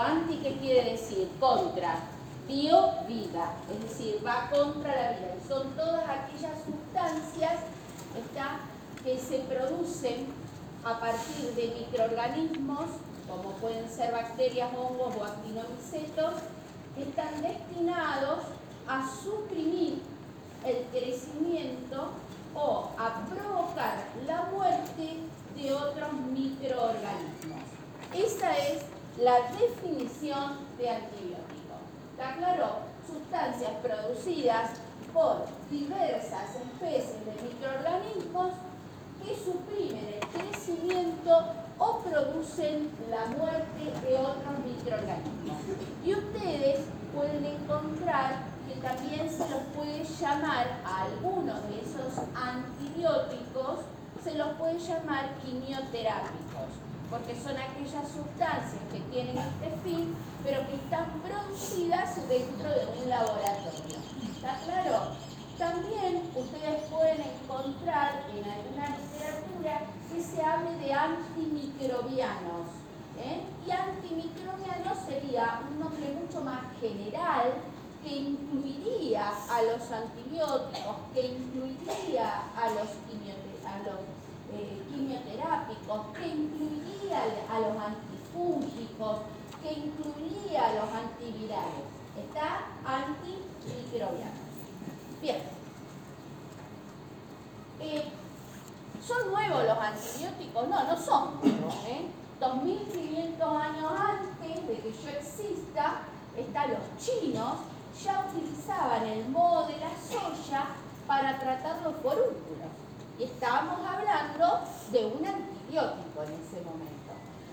Anti, ¿qué quiere decir? Contra. Bio, vida. Es decir, va contra la vida. son todas aquellas sustancias que se producen a partir de microorganismos, como pueden ser bacterias, hongos o actinomicetos, que están destinados a suprimir el crecimiento o a provocar la muerte de otros microorganismos. Esa es la definición de antibiótico. ¿Está claro? Sustancias producidas por diversas especies de microorganismos que suprimen el crecimiento o producen la muerte de otros microorganismos. Y ustedes pueden encontrar que también se los puede llamar a algunos de esos antibióticos se los puede llamar quimioterápicos, porque son aquellas sustancias que tienen este fin, pero que están producidas dentro de un laboratorio. ¿Está claro? También ustedes pueden encontrar en alguna literatura que se hable de antimicrobianos. ¿eh? Y antimicrobianos sería un nombre mucho más general que incluiría a los antibióticos, que incluiría a los a eh, quimioterápicos, que incluiría a los antifúngicos, que incluiría a los antivirales. Está antimicrobiano. Bien. Eh, ¿Son nuevos los antibióticos? No, no son nuevos. ¿eh? 2500 años antes de que yo exista, están los chinos, ya utilizaban el modo de la soya para tratar los forúnculos. Y estábamos hablando de un antibiótico en ese momento.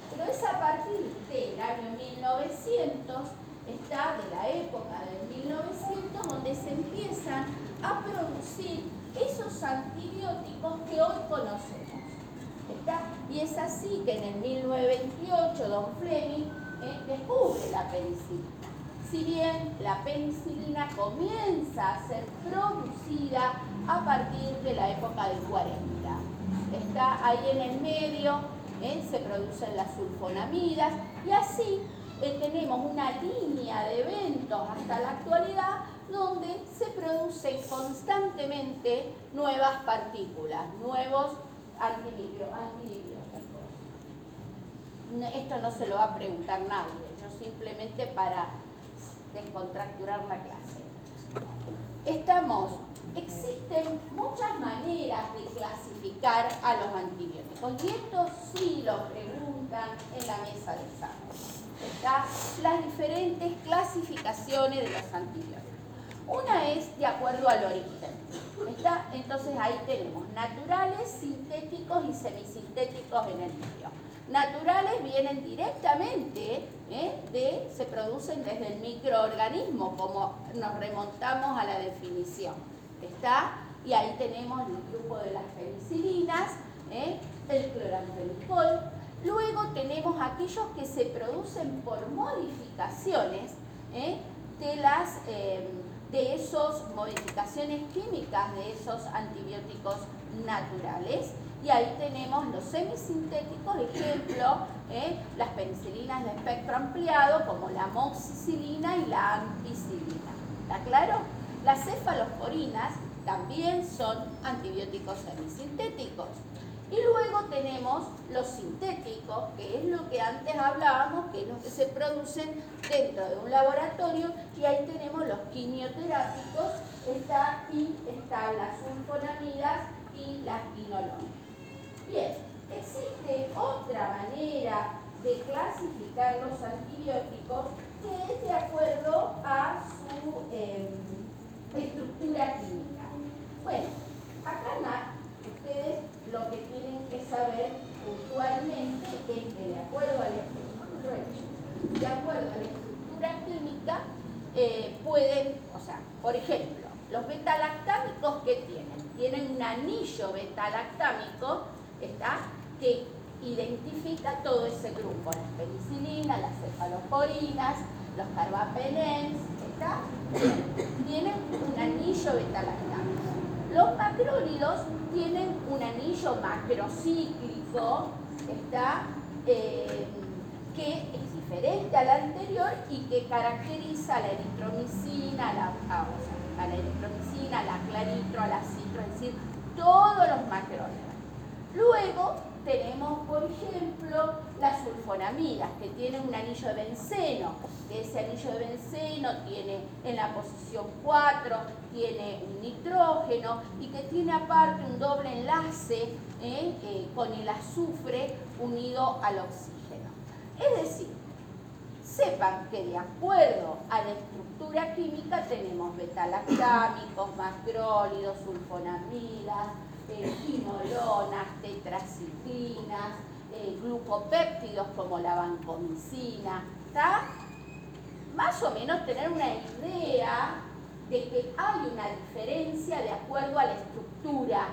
Pero es a partir del año 1900, está de la época del 1900, donde se empiezan a producir esos antibióticos que hoy conocemos. Y es así que en el 1928 Don Fleming eh, descubre la penicilina. Si bien la penicilina comienza a ser producida a partir de la época del 40. Está ahí en el medio, ¿eh? se producen las sulfonamidas y así eh, tenemos una línea de eventos hasta la actualidad donde se producen constantemente nuevas partículas, nuevos antibióticos. Esto no se lo va a preguntar nadie, yo simplemente para descontracturar la clase. Estamos existen muchas maneras de clasificar a los antibióticos y esto sí lo preguntan en la mesa de examen. Está las diferentes clasificaciones de los antibióticos. Una es de acuerdo al origen. ¿está? Entonces ahí tenemos naturales, sintéticos y semisintéticos en el medio. Naturales vienen directamente, ¿eh? de, se producen desde el microorganismo, como nos remontamos a la definición. ¿Está? Y ahí tenemos el grupo de las penicilinas, ¿eh? el cloranfenicol. Luego tenemos aquellos que se producen por modificaciones ¿eh? de las eh, de esas modificaciones químicas de esos antibióticos naturales. Y ahí tenemos los semisintéticos, ejemplo, las penicilinas de espectro ampliado, como la moxicilina y la ampicilina. ¿Está claro? Las cefalosporinas también son antibióticos semisintéticos. Y luego tenemos los sintéticos, que es lo que antes hablábamos, que es lo que se producen dentro de un laboratorio, y ahí tenemos los quimioterápicos, está, y están las sulfonamidas y las quinolonas. Bien, existe otra manera de clasificar los antibióticos que es de acuerdo a su... Em, estructura química. Bueno, acá ustedes lo que tienen que saber puntualmente es que de acuerdo a la de acuerdo la estructura química eh, pueden, o sea, por ejemplo, los betalactámicos que tienen, tienen un anillo betalactámico, ¿está? que identifica todo ese grupo, las penicilinas, las cefaloporinas, los carbapenens, tienen un anillo betalactámico. Los macrólidos tienen un anillo macrocíclico, ¿está? Eh, que es diferente al anterior y que caracteriza a la eritromicina, a la, a, la eritromicina, a la claritro, a la citro, es decir, todos los macrólidos. Luego tenemos, por ejemplo, las sulfonamidas, que tienen un anillo de benceno, ese anillo de benceno tiene en la posición 4, tiene un nitrógeno y que tiene aparte un doble enlace ¿eh? Eh, con el azufre unido al oxígeno. Es decir, sepan que de acuerdo a la estructura química tenemos betalactámicos, macrólidos, sulfonamidas, eh, quinolonas, tetraciclinas, eh, glucopéptidos como la vancomicina, ¿está? Más o menos tener una idea de que hay una diferencia de acuerdo a la estructura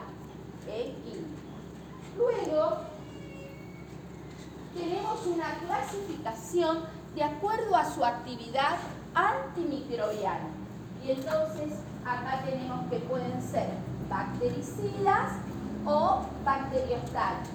eh, química. Luego, tenemos una clasificación de acuerdo a su actividad antimicrobiana. Y entonces acá tenemos que pueden ser bactericidas o bacteriostáticos.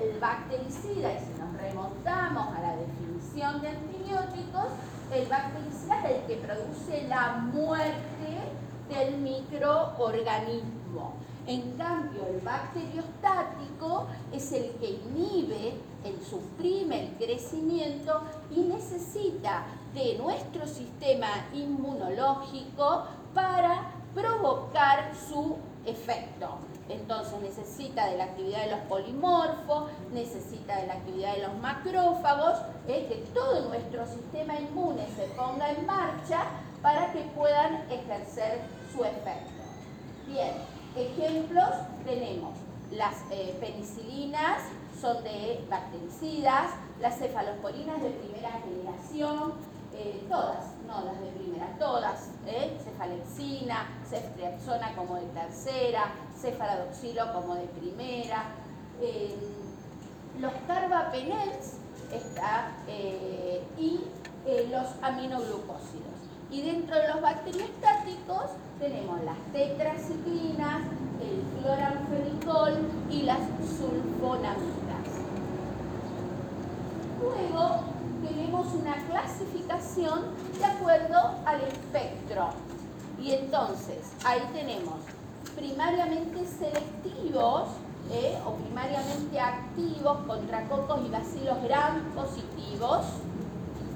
El bactericida, y si nos remontamos a la definición de antibióticos, el bactericida es el que produce la muerte del microorganismo. En cambio, el bacteriostático es el que inhibe, el suprime el crecimiento y necesita de nuestro sistema inmunológico para provocar su efecto. Entonces necesita de la actividad de los polimorfos, necesita de la actividad de los macrófagos, es que todo nuestro sistema inmune se ponga en marcha para que puedan ejercer su efecto. Bien, ejemplos tenemos las eh, penicilinas, son de bactericidas, las cefalosporinas de primera generación, eh, todas, no las de primera, todas, ¿eh? cefalexina, ceftriaxona como de tercera, cefaladoxilo como de primera, eh, los carbapenels eh, y los aminoglucósidos. Y dentro de los bacteriostáticos tenemos las tetraciclinas, el cloranfenicol y las sulfonamidas. Luego, tenemos una clasificación de acuerdo al espectro. Y entonces, ahí tenemos primariamente selectivos ¿eh? o primariamente activos contra cocos y bacilos gram positivos.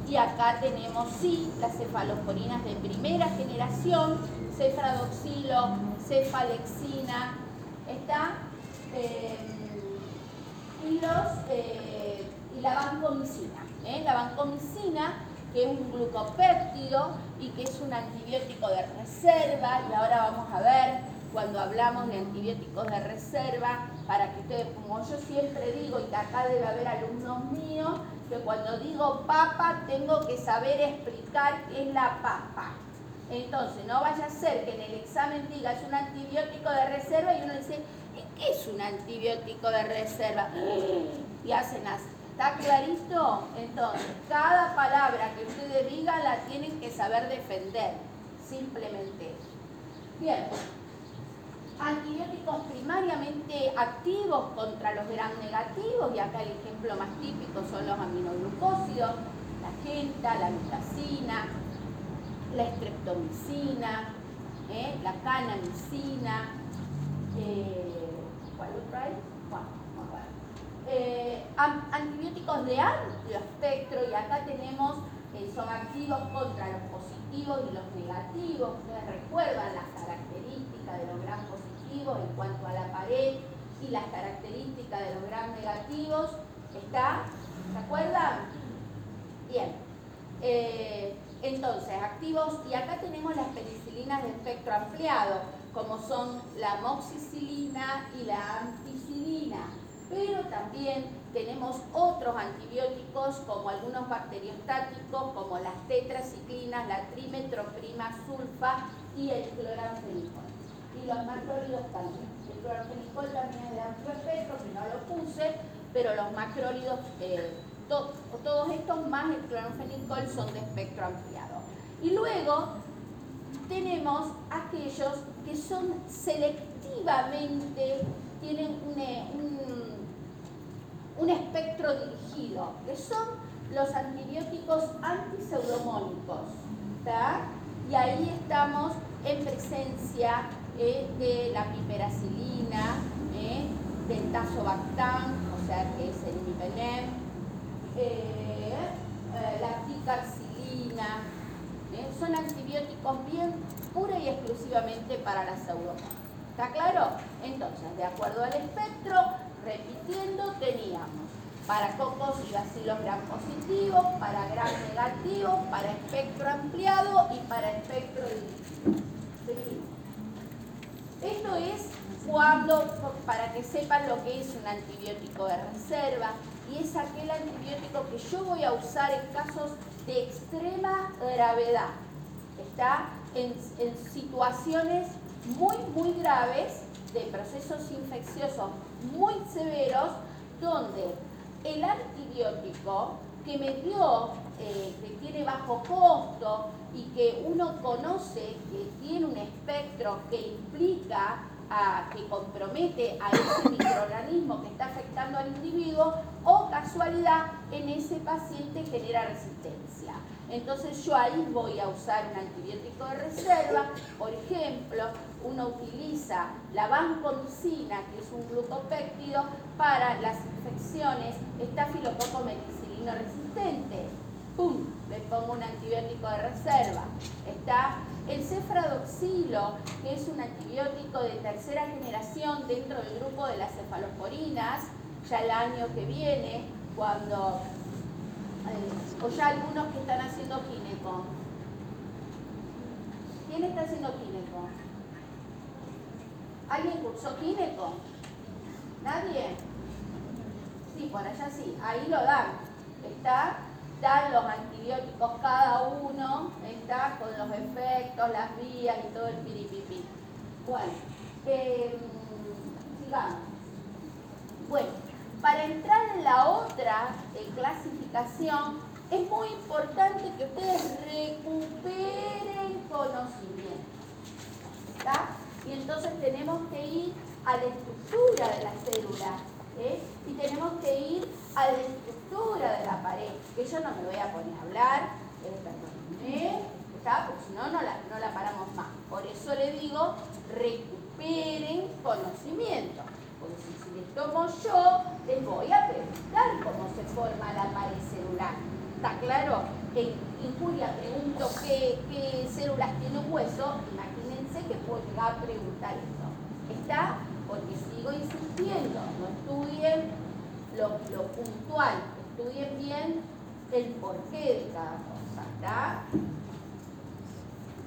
Y acá tenemos sí las cefalosporinas de primera generación, cefradoxilo, cefalexina, ¿está? Eh, y, los, eh, la vancomicina. ¿eh? La vancomicina, que es un glucopéptido y que es un antibiótico de reserva, y ahora vamos a ver cuando hablamos de antibióticos de reserva, para que ustedes, como yo siempre digo, y acá debe haber alumnos míos, que cuando digo papa tengo que saber explicar qué es la papa. Entonces, no vaya a ser que en el examen diga es un antibiótico de reserva y uno dice, ¿qué es un antibiótico de reserva? Y hacen así. ¿Está clarito? Entonces, cada palabra que ustedes digan la tienen que saber defender. Simplemente Bien. Antibióticos primariamente activos contra los gram negativos, y acá el ejemplo más típico son los aminoglucósidos, la genta, la vitacina, la estreptomicina, ¿eh? la canamicina, eh, ¿cuál otra hay? Eh, antibióticos de amplio espectro y acá tenemos, eh, son activos contra los positivos y los negativos. Ustedes recuerdan las características de los gram positivos en cuanto a la pared y las características de los gram negativos. ¿Está? ¿Se acuerdan? Bien. Eh, entonces, activos, y acá tenemos las penicilinas de espectro ampliado, como son la moxicilina y la ampicilina pero también tenemos otros antibióticos como algunos bacteriostáticos como las tetraciclinas, la trimetroprima, sulfa y el cloranfenicol. Y los macrólidos también. El cloranfenicol también es de amplio espectro, que no lo puse, pero los macrólidos, eh, todos estos más el cloranfenicol son de espectro ampliado. Y luego tenemos aquellos que son selectivamente, tienen un, un espectro dirigido, que son los antibióticos antiseudomónicos. Y ahí estamos en presencia eh, de la piperacilina, eh, del tazobactam, o sea que es el imipenem, eh, la picarcilina, son antibióticos bien pura y exclusivamente para la pseudomonas. ¿Está claro? Entonces, de acuerdo al espectro, repitiendo, teníamos para cocos y bacilos gram positivos, para gram negativo, para espectro ampliado y para espectro dirigido. Esto es cuando, para que sepan lo que es un antibiótico de reserva, y es aquel antibiótico que yo voy a usar en casos de extrema gravedad. Está en, en situaciones muy, muy graves de procesos infecciosos muy severos donde el antibiótico que me dio, eh, que tiene bajo costo y que uno conoce que tiene un espectro que implica, que compromete a ese microorganismo que está afectando al individuo, o casualidad en ese paciente genera resistencia. Entonces yo ahí voy a usar un antibiótico de reserva, por ejemplo, uno utiliza la vancomicina, que es un glucopéptido, para las infecciones estafilococo meticilino resistente. ¡Pum! Le pongo un antibiótico de reserva. Está el cefradoxilo, que es un antibiótico de tercera generación dentro del grupo de las cefalosporinas, ya el año que viene, cuando, o ya algunos que están haciendo gineco. ¿Quién está haciendo gineco? ¿Alguien cursó gineco? ¿Nadie? Sí, por allá sí, ahí lo dan. Está, dan los antibióticos cada uno, está con los efectos, las vías y todo el piripipi. Bueno, eh, sigamos. Bueno, para entrar en la otra eh, clasificación, es muy importante que ustedes recuperen conocimiento. ¿Está? Y entonces tenemos que ir a la estructura de la célula ¿eh? y tenemos que ir a la estructura de la pared, que yo no me voy a poner a hablar, ¿eh? porque si no, no la, no la paramos más. Por eso le digo, recuperen conocimiento. Tomo yo, les voy a preguntar cómo se forma la pared celular. ¿Está claro? En Injuria pregunto qué, células tiene un hueso, que puedo llegar a preguntar eso. Está porque sigo insistiendo, no estudien lo, lo puntual, estudien bien el porqué de cada cosa, ¿está?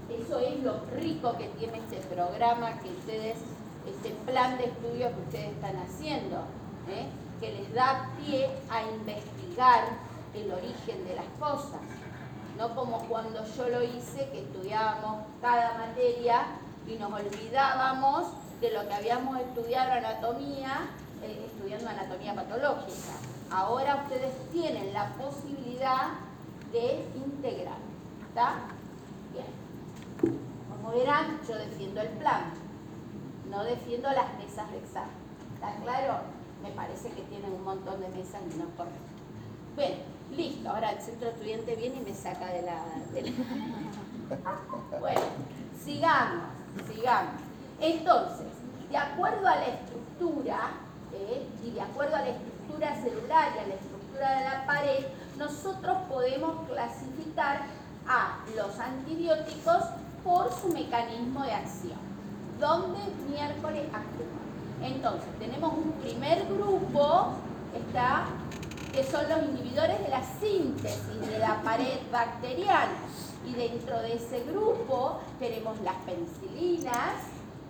Eso es lo rico que tiene este programa que ustedes, este plan de estudio que ustedes están haciendo, ¿eh? que les da pie a investigar el origen de las cosas. No como cuando yo lo hice, que estudiábamos cada materia y nos olvidábamos de lo que habíamos estudiado anatomía, eh, estudiando anatomía patológica. Ahora ustedes tienen la posibilidad de integrar. ¿Está? Bien. Como verán, yo defiendo el plan, no defiendo las mesas de examen. ¿Está claro? Me parece que tienen un montón de mesas y no correcto. Bien, listo. Ahora el centro estudiante viene y me saca de la... De la... bueno, sigamos sigamos. Entonces, de acuerdo a la estructura, eh, y de acuerdo a la estructura celular y a la estructura de la pared, nosotros podemos clasificar a los antibióticos por su mecanismo de acción. ¿Dónde miércoles actúan? Entonces, tenemos un primer grupo, está, que son los inhibidores de la síntesis de la pared bacteriana y dentro de ese grupo tenemos las penicilinas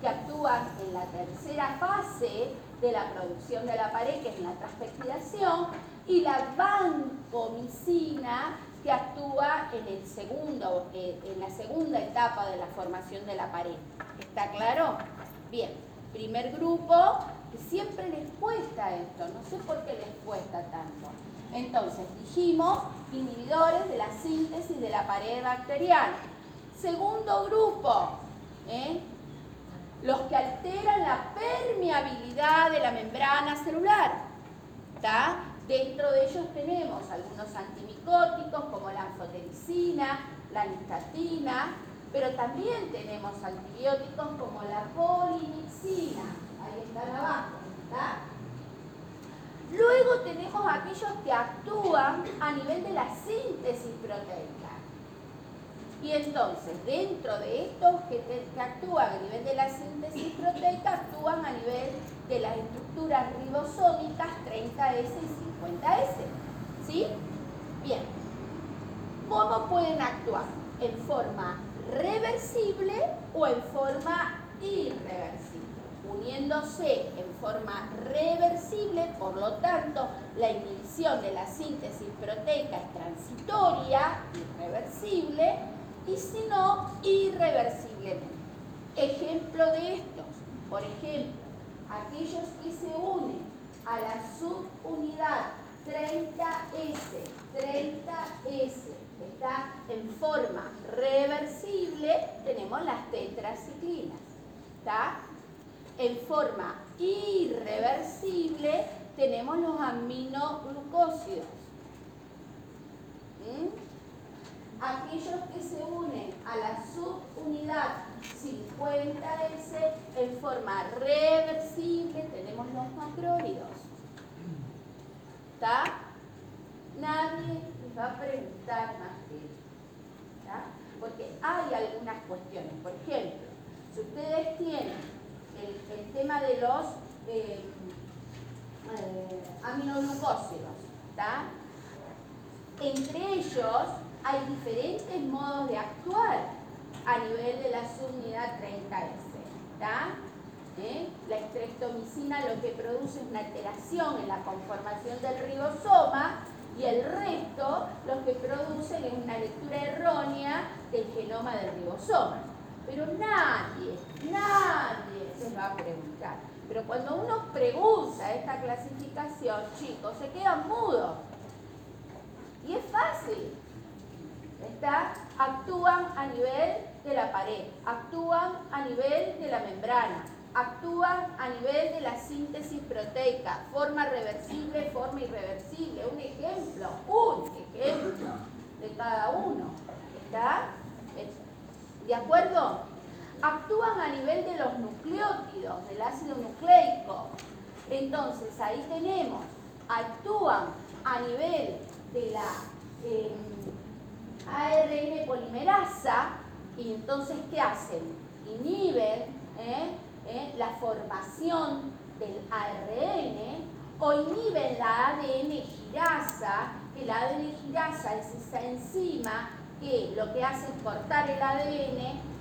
que actúan en la tercera fase de la producción de la pared, que es la transpectiración, y la vancomicina, que actúa en el segundo, eh, en la segunda etapa de la formación de la pared. ¿Está claro? Bien, primer grupo, que siempre les cuesta esto, no sé por qué les cuesta tanto. Entonces, dijimos inhibidores de la síntesis de la pared bacteriana. Segundo grupo, ¿eh? los que alteran la permeabilidad de la membrana celular. ¿Está? Dentro de ellos tenemos algunos antimicóticos como la anfotericina, la nistatina, pero también tenemos antibióticos como la polinixina. Ahí están abajo. ¿está? Luego tenemos aquellos que actúan a nivel de la síntesis proteica. Y entonces, dentro de estos que, actúan a nivel de la síntesis proteica, actúan a nivel de las estructuras ribosómicas 30S y 50S. ¿Sí? Bien. ¿Cómo pueden actuar? En forma reversible o en forma irreversible. Uniéndose en forma reversible, por lo tanto, la inhibición de la síntesis proteica es transitoria, irreversible, y si no, irreversiblemente. Ejemplo de estos, por ejemplo, aquellos que se unen a la subunidad 30S, 30S, en forma reversible, tenemos las tetraciclinas. ¿Está? En forma irreversible tenemos los aminoglucósidos. ¿Mm? aquellos que se unen a la subunidad 50S en forma reversible tenemos los macrólidos. ¿Está? Nadie va a preguntar más que eso. Porque hay algunas cuestiones. Por ejemplo, si ustedes tienen el, tema de los eh, eh, aminoglucósidos, entre ellos hay diferentes modos de actuar a nivel de la subunidad 30S. ¿Eh? La estreptomicina lo que produce es una alteración en la conformación del ribosoma y el resto lo que producen es una lectura errónea del genoma del ribosoma. Pero nadie, nadie se va a preguntar. Pero cuando uno pregunta esta clasificación, chicos, se quedan mudos. Y es fácil actúan a nivel de la pared, actúan a nivel de la membrana, actúan a nivel de la síntesis proteica, forma reversible, forma irreversible. Un ejemplo, un ejemplo de cada uno. ¿Está? ¿De acuerdo? Actúan a nivel de los nucleótidos, del ácido nucleico. Entonces, ahí tenemos, actúan a nivel de la... Em, ARN polimerasa y entonces ¿qué hacen? Inhiben ¿eh? ¿Eh? la formación del ARN o inhiben la ADN girasa, que la ADN girasa es esa enzima que lo que hace es cortar el ADN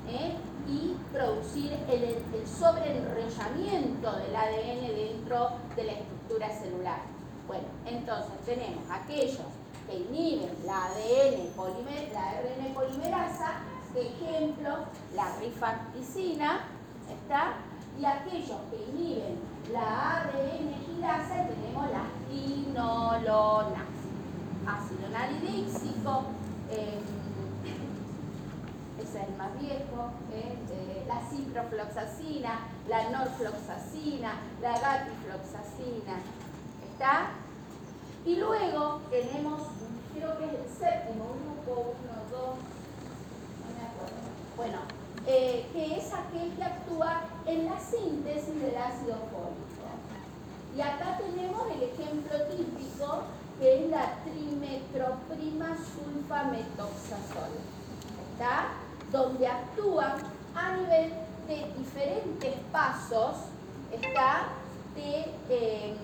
¿eh? y producir el, el sobreenrollamiento del ADN dentro de la estructura celular. Bueno, entonces tenemos aquellos que inhiben la ADN, polimerasa, ejemplo, la rifacticina, ¿está? Y aquellos que inhiben la ADN girasa, tenemos las quinolonas, ácido nalidíxico, ese es el más viejo, eh, la ciprofloxacina, la norfloxacina, la gatifloxacina, ¿está? Y luego tenemos, creo que es el séptimo grupo, uno, dos, no me acuerdo. Bueno, eh, que es aquel que actúa en la síntesis del ácido fólico. Y acá tenemos el ejemplo típico que es la trimetroprima sulfametoxazol. ¿Está? Donde actúa a nivel de diferentes pasos, ¿está? De, em,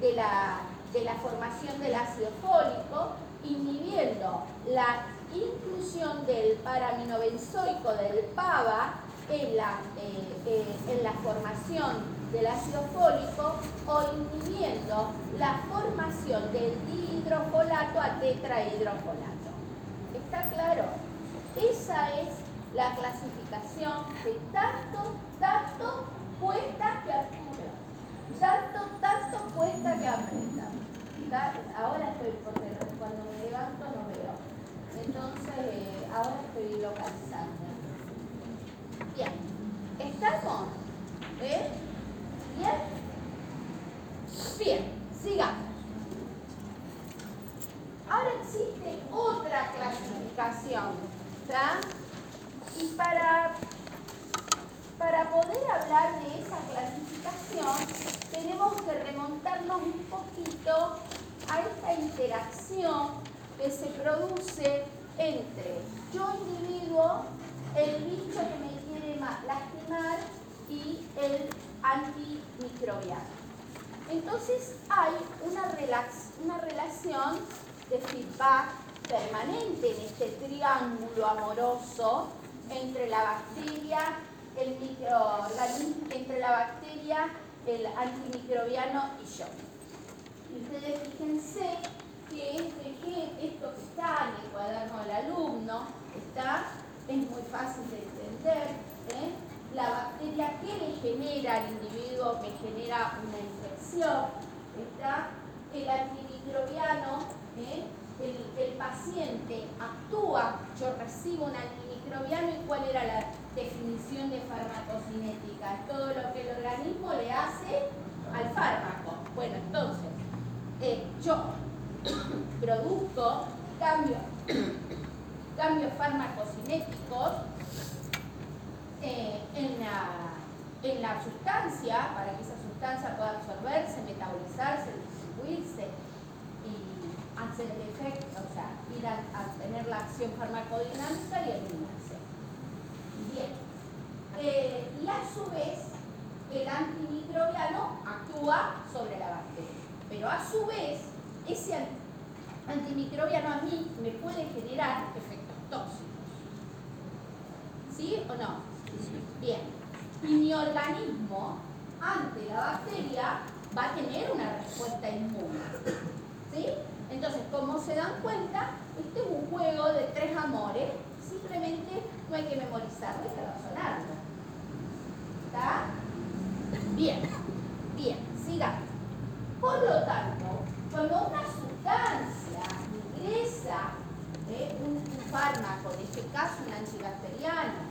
de la, de la formación del ácido fólico, inhibiendo la inclusión del paraminobenzoico del PABA en la, eh, eh, en la formación del ácido fólico o inhibiendo la formación del dihidrofolato a tetrahidrofolato. ¿Está claro? Esa es la clasificación de tanto, tanto cuesta que apura. Tanto, tanto cuesta que aprenda. Ahora estoy, porque cuando me levanto no. Entonces, ahora estoy localizando. Bien, ¿estamos? ¿Eh? ¿Bien? Bien, sigamos. Ahora existe otra clasificación. ¿está? Y para, para poder hablar de esa clasificación, tenemos que remontarnos un poquito a esta interacción que se produce entre yo individuo, el bicho que me quiere lastimar y el antimicrobiano. Entonces hay una, una relación de feedback en este triángulo amoroso entre la bacteria, el entre la bacteria, el antimicrobiano y yo. Y ustedes fíjense que este, esto que está en el cuaderno del alumno, está, es muy fácil de entender. ¿eh? La bacteria que le genera al individuo me genera una infección, está el antimicrobiano, ¿eh? El, paciente actúa, yo recibo un antimicrobiano y cuál era la definición de farmacocinética, todo lo que el organismo le hace al fármaco. Bueno, entonces, eh, yo produzco cambios, cambios farmacocinéticos eh, en, la, en la sustancia, para que esa sustancia pueda absorberse, metabolizarse, distribuirse hacer el efecto, o sea, ir a, a tener la acción farmacodinámica y eliminarse. Bien. Eh, y a su vez, el antimicrobiano actúa sobre la bacteria. Pero a su vez, ese antimicrobiano a mí me puede generar efectos tóxicos. ¿Sí o no? Bien. Y mi organismo, ante la bacteria, va a tener una respuesta inmune. ¿Sí? Entonces, como se dan cuenta, este es un juego de tres amores Simplemente no hay que memorizarlo, hay que razonarlo. ¿Está? Bien, bien, sigamos. Por lo tanto, cuando una sustancia ingresa ¿eh? un, fármaco, en este caso un antibacteriano,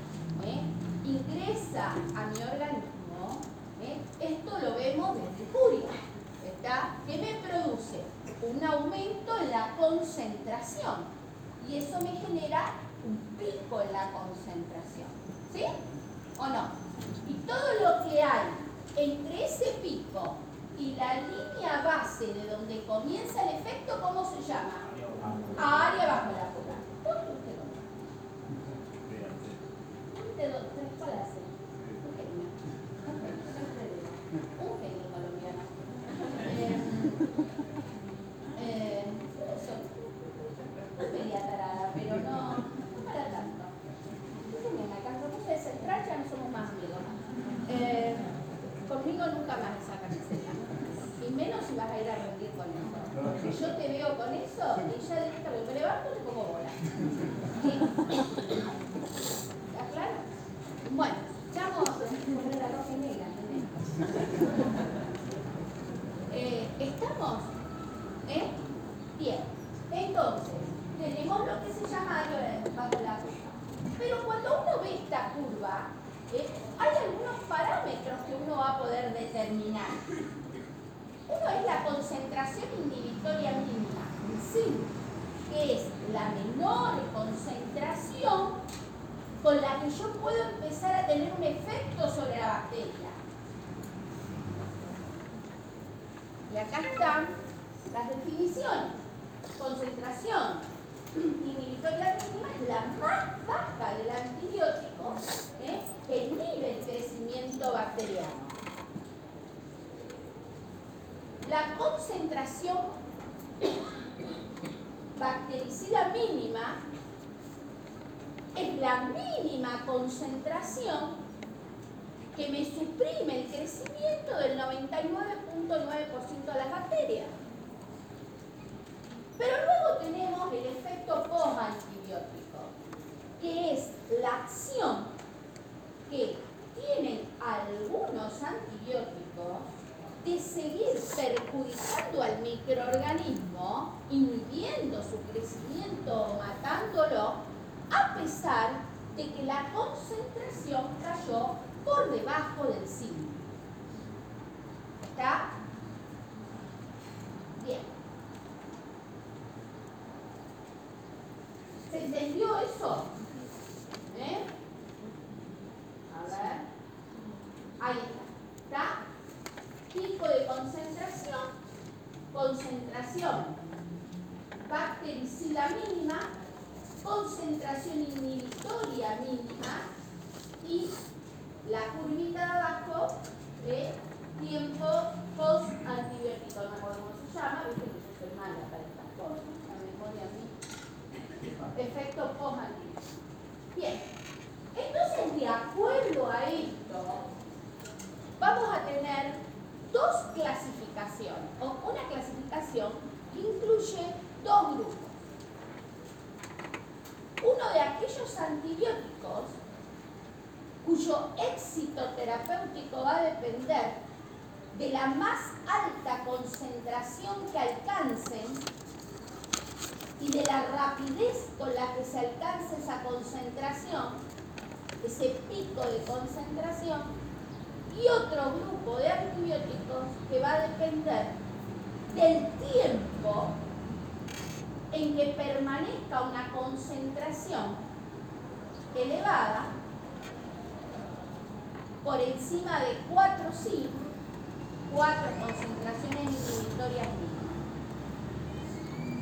¿eh? ingresa a mi organismo, ¿eh? esto lo vemos desde Curia, que me produce un aumento en la concentración y eso me genera un pico en la concentración. ¿Sí? ¿O no? Y todo lo que hay entre ese pico y la línea base de donde comienza el efecto, ¿cómo se llama? Área bajo la cola. ¿Dónde usted ¿Usted dónde? ¿Cuál hace? Un genio. Un genio colombiano. Eh, eh, eso. No media tarada, pero no ya no somos más amigos. Eh, conmigo nunca más esa camiseta. Y menos si vas a ir a rendir con eso. Si yo te veo con eso, y ya directamente me levanto y te pongo bola. ¿Está claro? Bueno, vamos a poner la roja negra. Eh, ¿Estamos? ¿Eh? Bien. Entonces, tenemos lo que se llama bajo la pero cuando uno ve esta curva, ¿eh? hay algunos parámetros que uno va a poder determinar. Uno es la concentración inhibitoria mínima, sí, que es la menor concentración con la que yo puedo empezar a tener un efecto sobre la bacteria. Y acá están las definiciones. Concentración inhibitoria mínima es la más baja del antibiótico ¿eh? que inhibe el crecimiento bacteriano. La concentración bactericida mínima es la mínima concentración que me suprime el crecimiento del 99.9% de las bacterias. Pero luego tenemos el efecto post-antibiótico, que es la acción que tienen algunos antibióticos de seguir perjudicando al microorganismo, inhibiendo su crecimiento o matándolo, a pesar de que la concentración cayó por debajo del 5. ¿Está? Bien. ¿Se entendió eso? ¿Eh? A ver. Ahí está. ¿Está? Pico de concentración. Concentración bactericida mínima. Concentración inhibitoria mínima. Y la curvita de abajo de tiempo post-antibiótico. No me acuerdo cómo se llama. Viste que yo soy mala para estas cosas. La memoria a mí. Efecto post-antibiótico. Bien. Entonces, de acuerdo a esto, vamos a tener dos clasificaciones, o una clasificación que incluye dos grupos. Uno de aquellos antibióticos cuyo éxito terapéutico va a depender de la más alta concentración que alcancen y de la rapidez con la que se alcanza esa concentración, ese pico de concentración, y otro grupo de antibióticos que va a depender del tiempo en que permanezca una concentración elevada por encima de 4 sí, 4 concentraciones inhibitorias mínimas.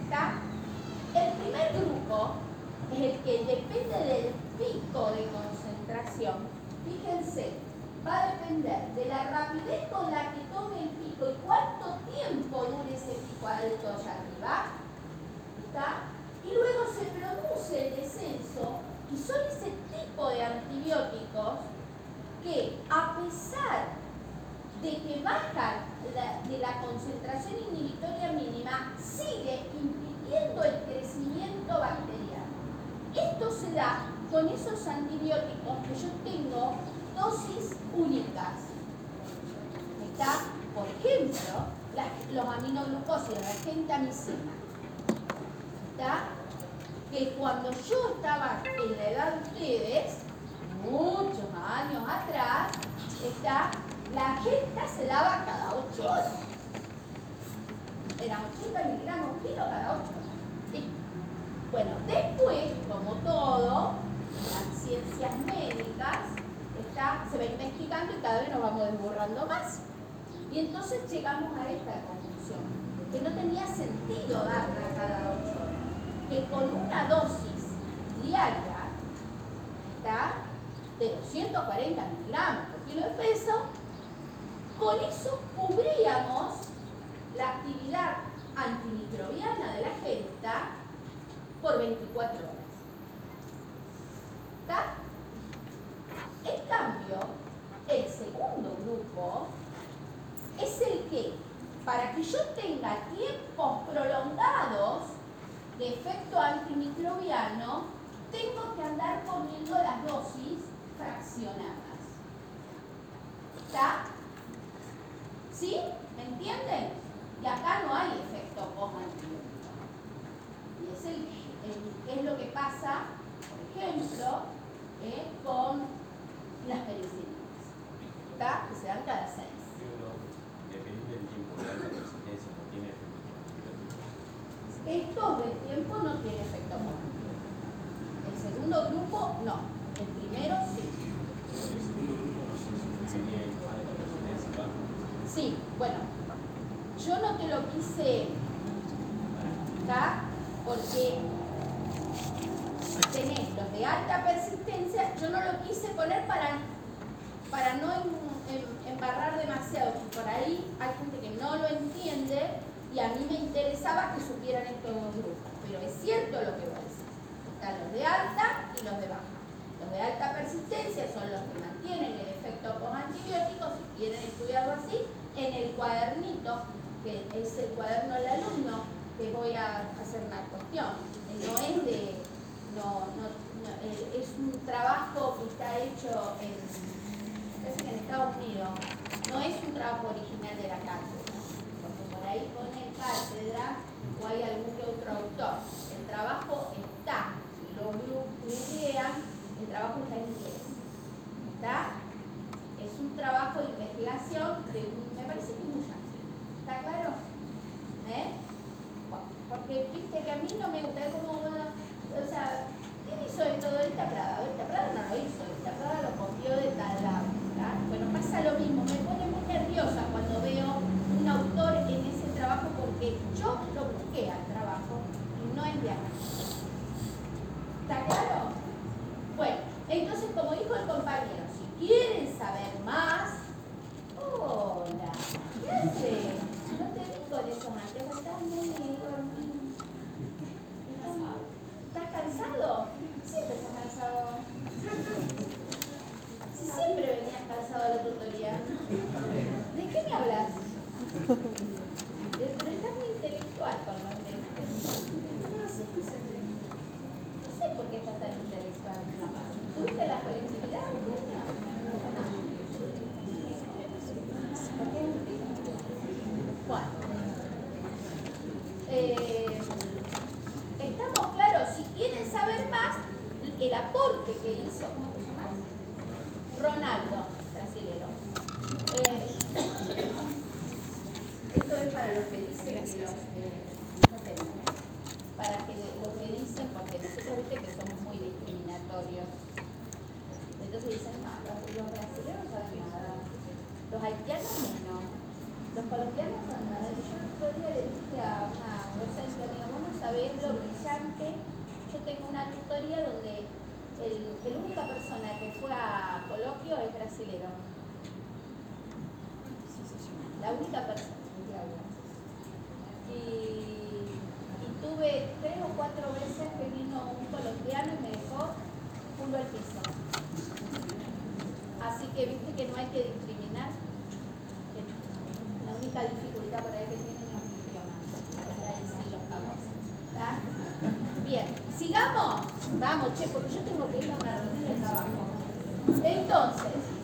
¿Está? El primer grupo es el que depende del pico de concentración. Fíjense, va a depender de la rapidez con la que tome el pico y cuánto tiempo dure ese pico alto allá arriba. ¿Está? Y luego se produce el descenso y son ese tipo de antibióticos que a pesar de que bajan de la concentración inhibitoria mínima, sigue impidiendo el crecimiento bacteriano. Esto se da con esos antibióticos que yo tengo dosis únicas. Está, por ejemplo, los aminoglucósidos, la gentamicina. ¿Está? Que cuando yo estaba en la edad de ustedes, muchos años atrás, está, la gente se daba cada 8 horas. Eran 80 miligramos kilo cada 8 horas. Bueno, después, como todo, las ciencias médicas está, se va investigando y cada vez nos vamos desborrando más. Y entonces llegamos a esta conclusión, que no tenía sentido darla cada 8 horas, que con una dosis diaria, ¿está? De 240 miligramos por kilo de peso, con eso cubríamos la actividad antimicrobiana de la gesta por 24 horas. ¿Está? En cambio, el segundo grupo es el que, para que yo tenga tiempos prolongados de efecto antimicrobiano, tengo que andar poniendo las dosis fraccionadas. ¿Está? ¿Sí? ¿Me entienden? Y acá no hay efecto post-antibiótico. Y es, el, es lo que pasa, por ejemplo, eh, con las penicilinas. ¿Está? Que se dan cada seis. Depende del tiempo de alta resistencia, no tiene efecto Estos del tiempo no tiene efecto. El segundo grupo, no. El primero, sí. Sí, bueno, yo no te lo quise acá porque tenés los de alta persistencia, yo no lo quise poner para, para no embarrar demasiado, porque por ahí hay gente que no lo entiende y a mí me interesaba que supieran estos dos grupos. Pero es cierto lo que vos decís. Están los de alta y los de baja de alta persistencia son los que mantienen el efecto con antibióticos, si quieren estudiarlo así, en el cuadernito, que es el cuaderno del alumno, que voy a hacer una cuestión. No es de. No, no, eh, es un trabajo que está hecho en, Estados Unidos. No es un trabajo original de la cátedra, porque por ahí pone cátedra o hay algún otro autor. El trabajo está, si lo googlean, trabajo está en inglés. ¿Está? Es un trabajo de investigación de un, me parece que es un ¿Está claro? ¿Eh? Bueno, porque viste que a mí no me gusta. que viste que no hay que discriminar, la única dificultad para él que tienen los idiomas, sí los Bien, sigamos. Vamos, che, porque yo tengo que ir a una reunión de trabajo. Entonces.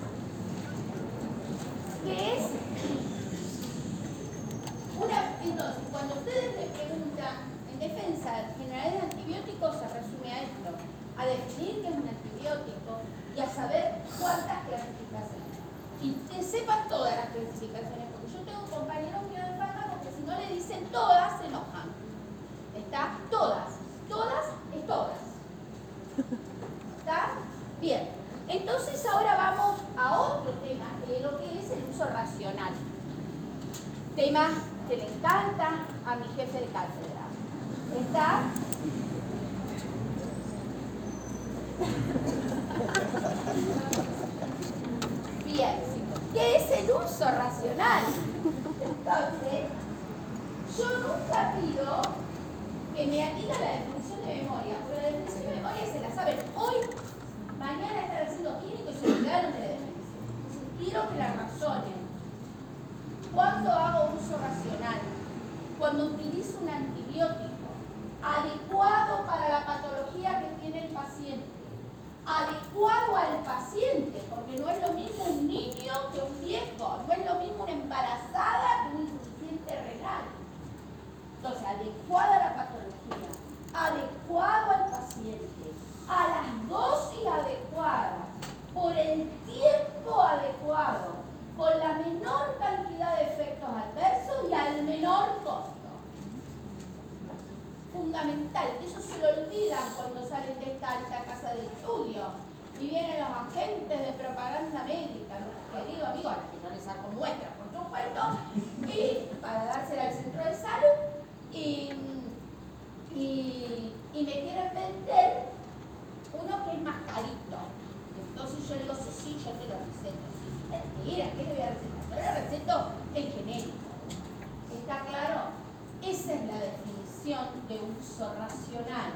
Y vienen los agentes de propaganda médica, nuestro querido amigo, al que yo le saco muestras, por supuesto, y para dársela al centro de salud, y, y, me quieren vender uno que es más carito. Entonces yo le digo, sí, sí, yo te lo receto. ¿qué le voy a recetar? Yo le receto el genérico. ¿Está claro? Esa es la definición de uso racional.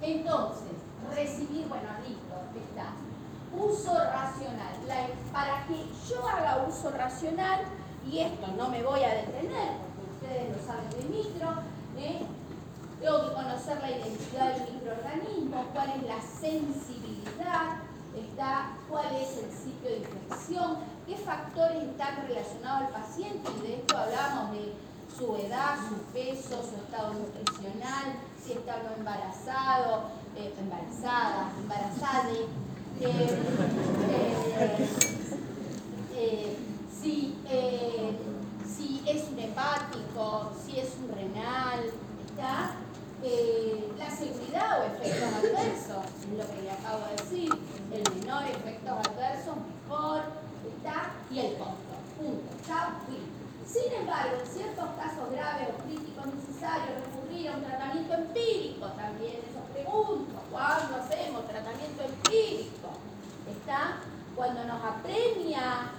Entonces, recibir, bueno, ahí Uso racional. para que yo haga uso racional, y esto no me voy a detener, porque ustedes lo saben de micro, ¿eh? tengo que conocer la identidad del microorganismo, cuál es la sensibilidad, está, cuál es el sitio de infección, qué factores están relacionados al paciente, y de esto hablamos de su edad, su peso, su estado nutricional, si está no embarazado, eh, embarazada, embarazada, eh, eh, si, es un hepático, si es un renal, ¿está? la seguridad o efectos adversos, es lo que le acabo de decir, el menor efectos adversos, mejor, ¿está? Y el costo, punto, sin embargo, en ciertos casos graves o críticos necesarios recurrir a un tratamiento empírico, también eso pregunto, ¿cuándo hacemos tratamiento empírico? ¿Está? Cuando nos apremia,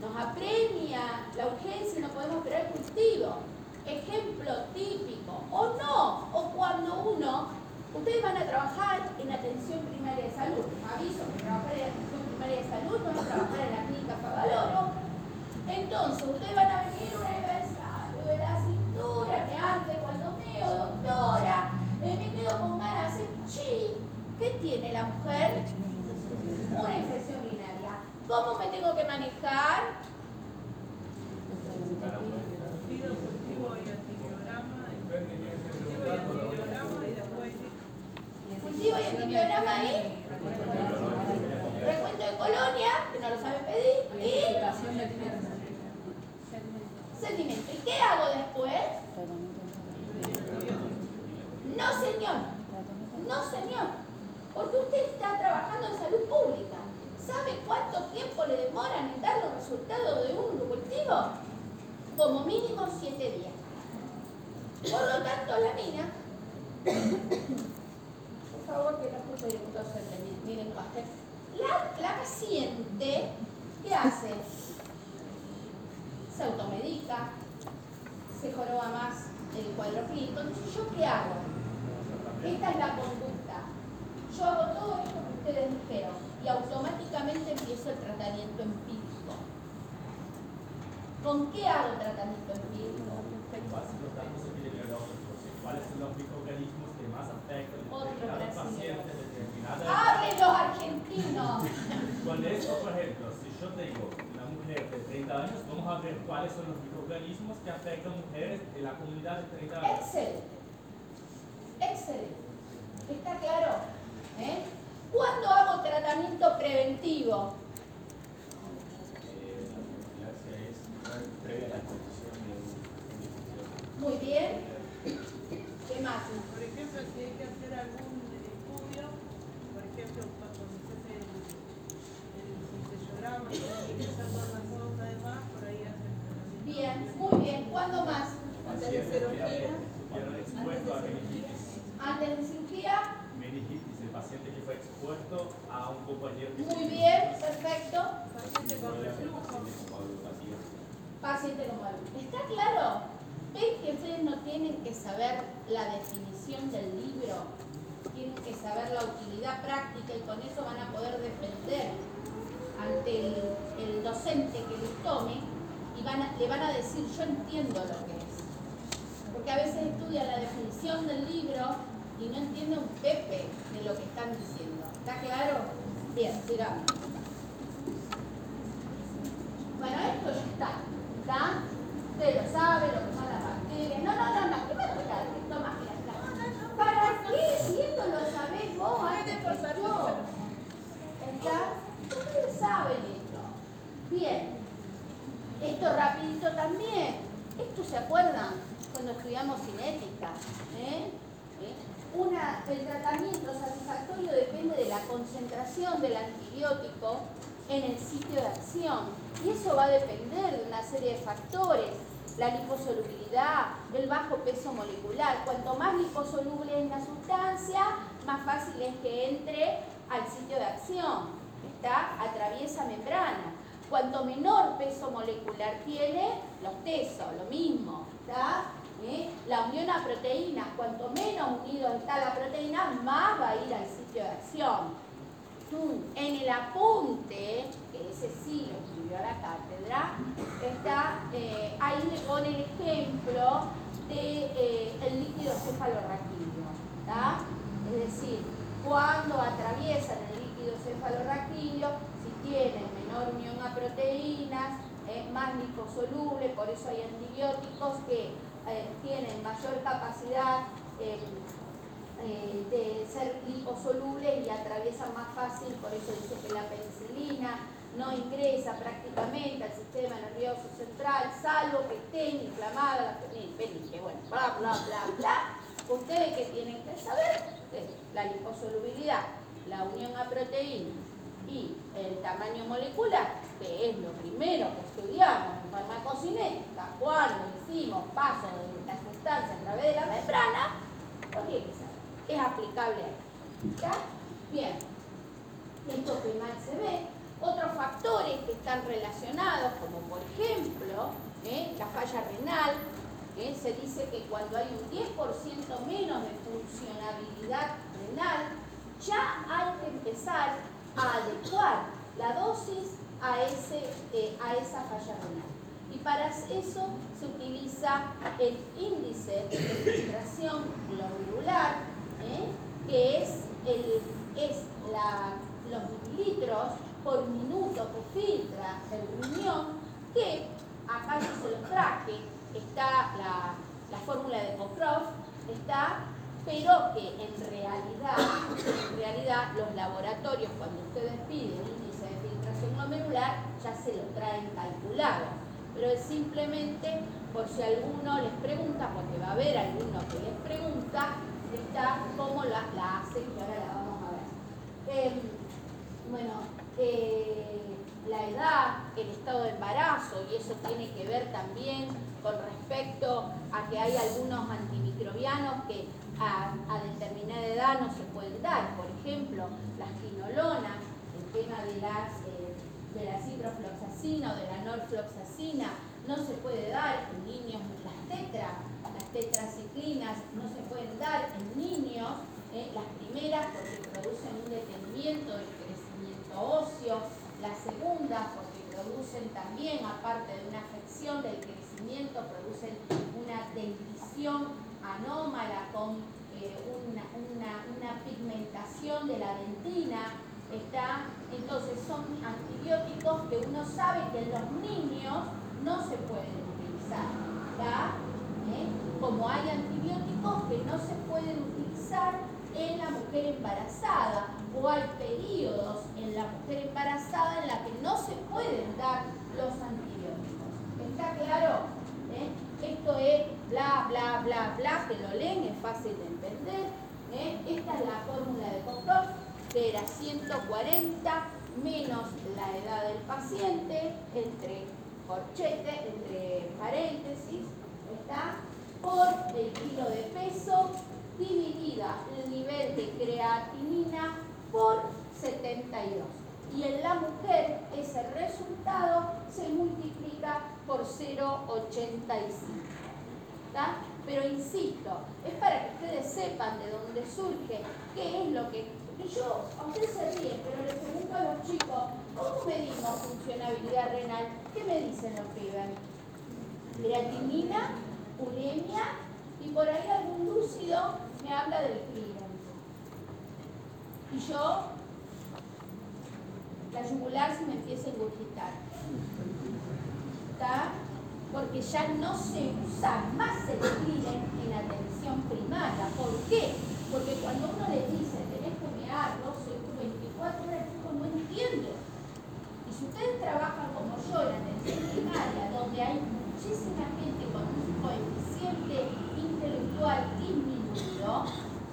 nos apremia la urgencia y no podemos esperar cultivo. Ejemplo típico, o no, o cuando uno, ustedes van a trabajar en atención primaria de salud, aviso que trabajar en atención primaria de salud no es trabajar en la clínica Favaloro, entonces, ustedes van a venir un aniversario de la cintura, que antes cuando veo, doctora, me quedo con ganas de chi. ¿Qué tiene la mujer? Una infección urinaria. ¿Cómo me tengo que manejar? Muy bien, perfecto. Paciente con reflujo. Paciente con ¿Está claro? ¿Ven que ustedes no tienen que saber la definición del libro? Tienen que saber la utilidad práctica y con eso van a poder defender ante el, docente que les tome y le van a decir, yo entiendo lo que es. Porque a veces estudian la definición del libro y no entienden un pepe de lo que están diciendo. ¿Está claro? Bien, sigamos. Bueno, esto ya está. ¿Está? Usted lo sabe, lo que son las bacterias. No, no, no, no. ¿Qué me explicar? Toma, mira, ¿Para qué? Si esto lo sabés vos antes que yo. ¿Está? Ustedes saben esto. Bien. Esto rapidito también. Esto se acuerdan cuando estudiamos cinética. ¿Eh? ¿Eh? El tratamiento satisfactorio depende de la concentración del antibiótico en el sitio de acción. Y eso va a depender de una serie de factores. La liposolubilidad, el bajo peso molecular. Cuanto más liposoluble es la sustancia, más fácil es que entre al sitio de acción. Está, atraviesa membrana. Cuanto menor peso molecular tiene, los tesos, lo mismo, ¿está? ¿Eh? La unión a proteínas, cuanto menos unido está la proteína, más va a ir al sitio de acción. En el apunte, que ese sí lo escribió la cátedra, está, eh, ahí le pone el ejemplo del de, eh, líquido cefalorraquídeo. Es decir, cuando atraviesan el líquido cefalorraquídeo, si tienen menor unión a proteínas, más liposoluble, por eso hay antibióticos que eh, tienen mayor capacidad eh, eh, de ser liposolubles y atraviesan más fácil, por eso dice que la penicilina no ingresa prácticamente al sistema nervioso central, salvo que estén inflamadas las penicillinas, bueno, bla, bla, bla, bla. Ustedes que tienen que saber, la liposolubilidad, la unión a proteínas y el tamaño molecular, que es lo primero que estudiamos farmacocinética cuando hicimos paso de la sustancia a través de la membrana, pues es aplicable ahí. ¿Ya? Bien. Esto que mal se ve. Otros factores que están relacionados, como por ejemplo ¿eh? la falla renal, ¿eh? se dice que cuando hay un 10% menos de funcionabilidad renal, ya hay que empezar a adecuar la dosis a, ese, eh, a esa falla renal. Y para eso se utiliza el índice de filtración glomerular, ¿eh? que es, los mililitros por minuto que filtra el riñón, que acá yo se los traje, está la, la fórmula de Pokrov, está pero que en realidad, en realidad los laboratorios cuando ustedes piden índice de filtración glomerular ya se lo traen calculado. Pero es simplemente por si alguno les pregunta, porque va a haber alguno que les pregunta, está cómo la, hacen, que ahora la vamos a ver. Em, bueno, eh, la edad, el estado de embarazo, y eso tiene que ver también con respecto a que hay algunos antimicrobianos que a, determinada edad no se pueden dar. Por ejemplo, las quinolonas, el tema de, las, eh, de la o de la norfloxacina, no se puede dar en niños, las tetra, las tetraciclinas no se pueden dar en niños, eh, las primeras porque producen un detenimiento del crecimiento óseo, las segundas porque producen también, aparte de una afección del crecimiento, producen una dentición anómala con eh, una, pigmentación de la dentina, está, entonces son antibióticos que uno sabe que en los niños no se pueden utilizar. ¿Eh? Como hay antibióticos que no se pueden utilizar en la mujer embarazada o hay periodos en la mujer embarazada en la que no se pueden dar los antibióticos. ¿Está claro? ¿Eh? Esto es bla, bla, bla, bla, que lo leen, es fácil de entender. ¿eh? Esta es la fórmula de que era 140 menos la edad del paciente, entre corchete, entre paréntesis, ¿está? por el kilo de peso, dividida el nivel de creatinina por 72. Y en la mujer ese resultado se multiplica por 0,85. Pero insisto, es para que ustedes sepan de dónde surge, qué es lo que... Yo, a ustedes se ríen, pero les pregunto a los chicos, ¿cómo medimos funcionabilidad renal? ¿Qué me dicen los pibes? Creatinina, uremia, y por ahí algún lúcido me habla del clearance. Y yo, la yugular se me empieza a engurgitar. ¿Está? porque ya no se usa más el cleaner en atención primaria. ¿Por qué? Porque cuando uno le dice, mear 12 24 horas, el no entiende. Y si ustedes trabajan como yo en atención primaria, donde hay muchísima gente con un coeficiente intelectual disminuido,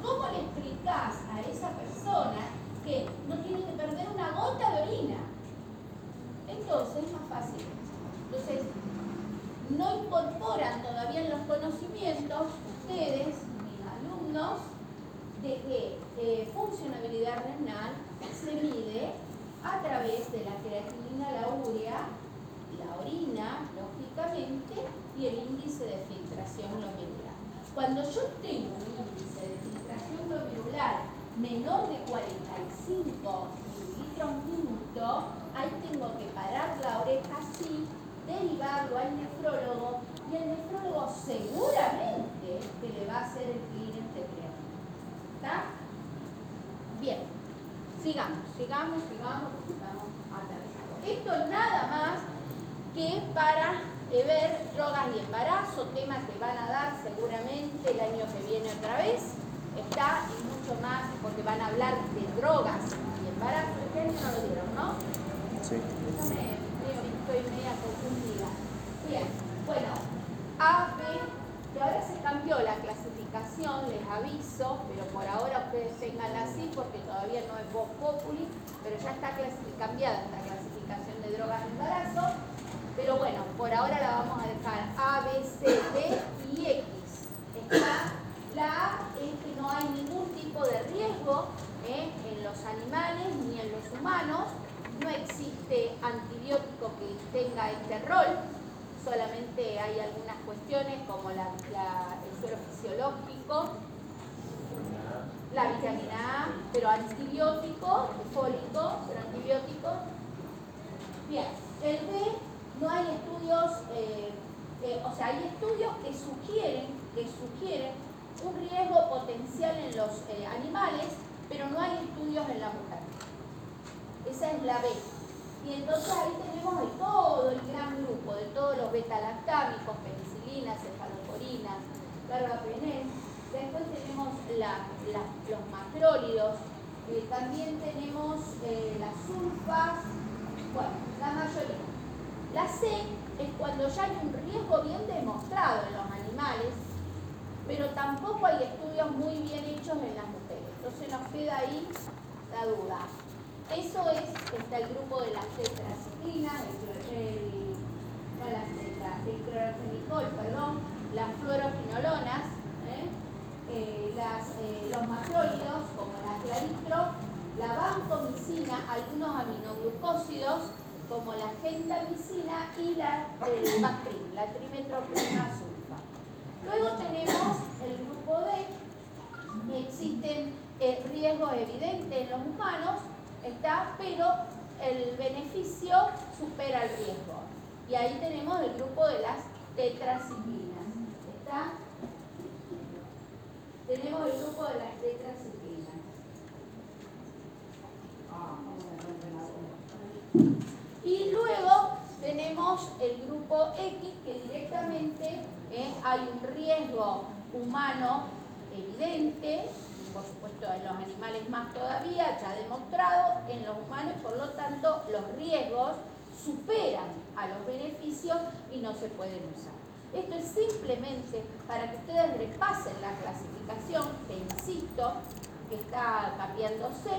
¿cómo le explicás a esa persona que no tiene que perder una gota de orina? Entonces es más fácil. Entonces, no incorporan todavía los conocimientos ustedes, mis alumnos, de que eh, funcionabilidad renal se mide a través de la creatinina, la urea, la orina, lógicamente, y el índice de filtración glomerular. Cuando yo tengo un índice de filtración glomerular menor de 45 mililitros minuto, ahí tengo que parar la oreja así, derivarlo al nefrólogo y el nefrólogo seguramente que le va a hacer el clearance de. ¿Está? Bien, sigamos, sigamos, sigamos, sigamos aterrizando. Esto nada más que para ver drogas y embarazo, tema que van a dar seguramente el año que viene otra vez está y mucho más porque van a hablar de drogas y embarazo. Ustedes no lo dieron, ¿no? Sí. Yo me, estoy media confundida. Bien, bueno, A, B, que ahora se cambió la clasificación, les aviso, pero por ahora ustedes tenganla así porque todavía no es Vox Populi, pero ya está cambiada esta clasificación de drogas y embarazo. Pero bueno, por ahora la vamos a dejar A, B, C, D y X. Está la A es que no hay ningún tipo de riesgo ¿eh? en los animales ni en los humanos. No existe antibiótico que tenga este rol. Solamente hay algunas cuestiones como el suelo fisiológico, la vitamina A, pero antibiótico, fólico, pero antibiótico. Bien, el B no hay estudios, eh, eh, o sea, hay estudios que sugieren, que sugieren un riesgo potencial en los eh, animales, pero no hay estudios en la mujer. Esa es la B. Y entonces ahí tenemos de todo el gran grupo, de todos los beta-lactámicos, penicilinas, cefaloporinas, carbapenel. Después tenemos los macrólidos, eh, también tenemos eh, las sulfas, bueno, la mayoría. La C es cuando ya hay un riesgo bien demostrado en los animales, pero tampoco hay estudios muy bien hechos en las mujeres. Entonces nos queda ahí la duda. Eso es, está el grupo de las tetraciclinas, el, no las el perdón, las fluoroquinolonas, ¿eh? Eh, eh, los macrólidos, como la claritro, la vancomicina, algunos aminoglucósidos, como la gentamicina y la el la trimetropina azul. Luego tenemos el grupo D, existen riesgos evidentes en los humanos, está, pero el beneficio supera el riesgo. Y ahí tenemos el grupo de las tetraciclinas. ¿Está? Tenemos el grupo de las tetraciclinas. Y luego tenemos el grupo X que directamente ¿eh? hay un riesgo humano evidente, por supuesto en los animales más todavía, ya demostrado, en los humanos, por lo tanto los riesgos superan a los beneficios y no se pueden usar. Esto es simplemente para que ustedes repasen la clasificación, que insisto, que está cambiándose,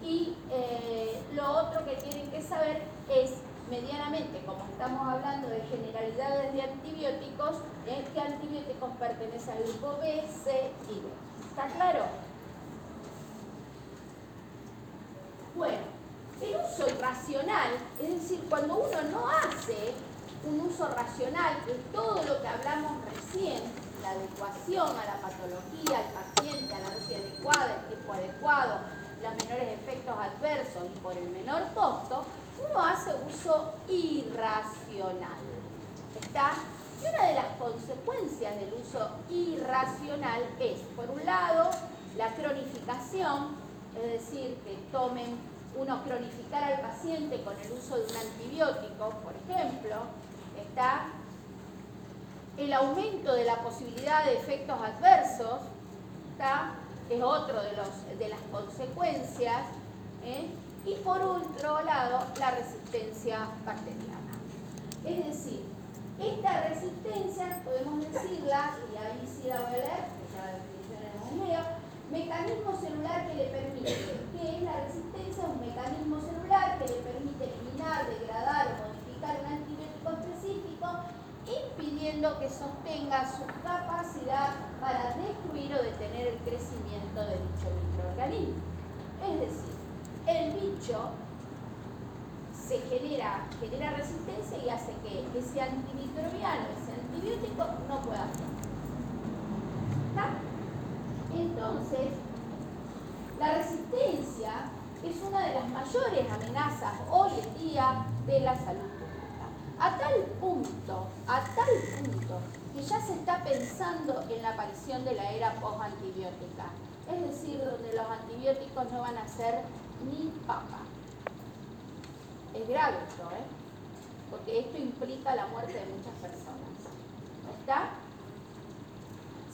y eh, lo otro que tienen que saber es medianamente, como estamos hablando de generalidades de antibióticos, ¿eh? ¿qué antibióticos pertenecen al grupo B, C y D? ¿Está claro? Bueno, el es decir, cuando uno no hace un uso racional, que es todo lo que hablamos recién, la adecuación a la patología, al paciente, a la dosis adecuada, el tiempo adecuado, los menores efectos adversos y por el menor costo, uno hace uso irracional. ¿Está? Y una de las consecuencias del uso irracional es, por un lado, la cronificación, es decir, que tomen uno cronificar al paciente con el uso de un antibiótico, por ejemplo, está el aumento de la posibilidad de efectos adversos, ¿está? es otro de, los, de las consecuencias, ¿eh? y por otro lado la resistencia bacteriana. Es decir, esta resistencia podemos decirla, y ahí sí la voy a leer, porque ya la definición es muy leo, mecanismo celular que le permite, que es la resistencia un mecanismo celular que le permite eliminar, degradar o modificar un antibiótico específico, impidiendo que sostenga su capacidad para destruir o detener el crecimiento de dicho microorganismo. Es decir, el bicho se genera, genera resistencia y hace que ese antimicrobiano, ese antibiótico no pueda actuar. ¿Está? Entonces, la resistencia es una de las mayores amenazas hoy en día de la salud pública. A tal punto, a tal punto, que ya se está pensando en la aparición de la era post-antibiótica. Es decir, donde los antibióticos no van a ser ni papa. Es grave esto, ¿eh? Porque esto implica la muerte de muchas personas. ¿No está?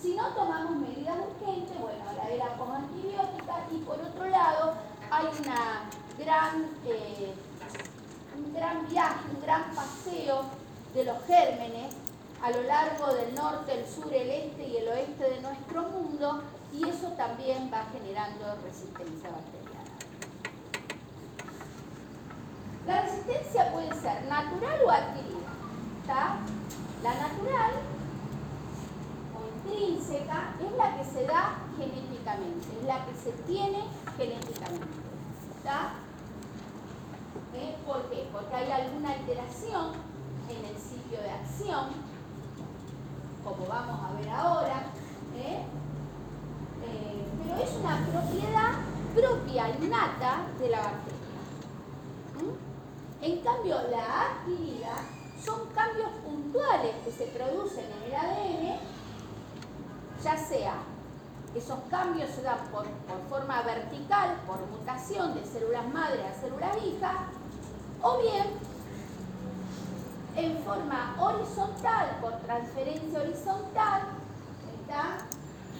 Si no tomamos medidas urgentes, bueno, la era post-antibiótica y por otro lado hay una gran, eh, un viaje, un gran paseo de los gérmenes a lo largo del norte, el sur, el este y el oeste de nuestro mundo y eso también va generando resistencia bacteriana. La resistencia puede ser natural o adquirida. La natural o intrínseca es la que se da genéticamente, es la que se tiene genéticamente. Porque hay alguna alteración en el sitio de acción como vamos a ver ahora, ¿eh? Eh, pero es una propiedad propia, innata de la bacteria. En cambio, la adquirida son cambios puntuales que se producen en el ADN, ya sea esos cambios se dan por, por forma vertical, por mutación de células madre a células hijas, o bien en forma horizontal, por transferencia horizontal,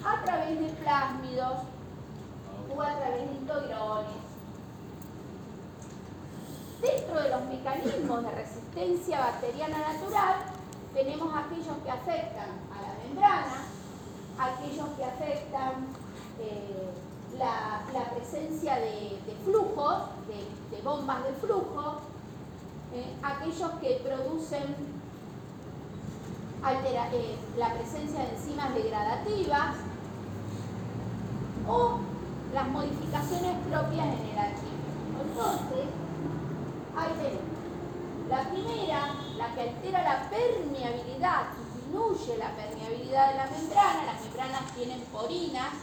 a través de plásmidos o a través de intogrones. Dentro de los mecanismos de resistencia bacteriana natural, tenemos aquellos que afectan a la membrana, aquellos que afectan eh, la, presencia de, flujos, de bombas de flujo, ¿eh? aquellos que producen eh, la presencia de enzimas degradativas o las modificaciones propias en el archivo. Entonces, ahí tenemos. La primera, la que altera la permeabilidad, disminuye la permeabilidad de la membrana. Las membranas tienen porinas,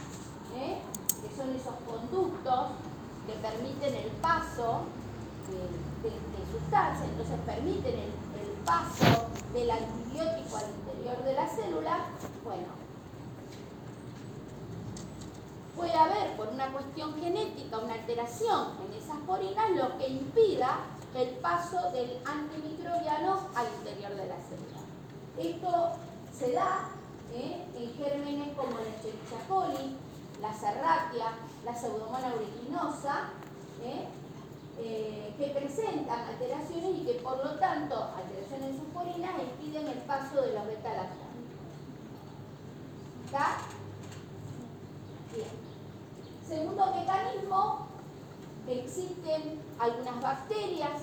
¿eh? que son esos conductos que permiten el paso de, sustancias, entonces permiten el, paso del antibiótico al interior de la célula, bueno, puede haber por una cuestión genética una alteración en esas porinas lo que impida el paso del antimicrobiano al interior de la célula. Esto se da ¿eh? en gérmenes como el Escherichia coli, la Serratia, la Pseudomonas aeruginosa, ¿eh? Eh, que presentan alteraciones y que por lo tanto, alteraciones en sus porinas, impiden el paso de los beta-lactanos. ¿Está? Bien. Segundo mecanismo, existen algunas bacterias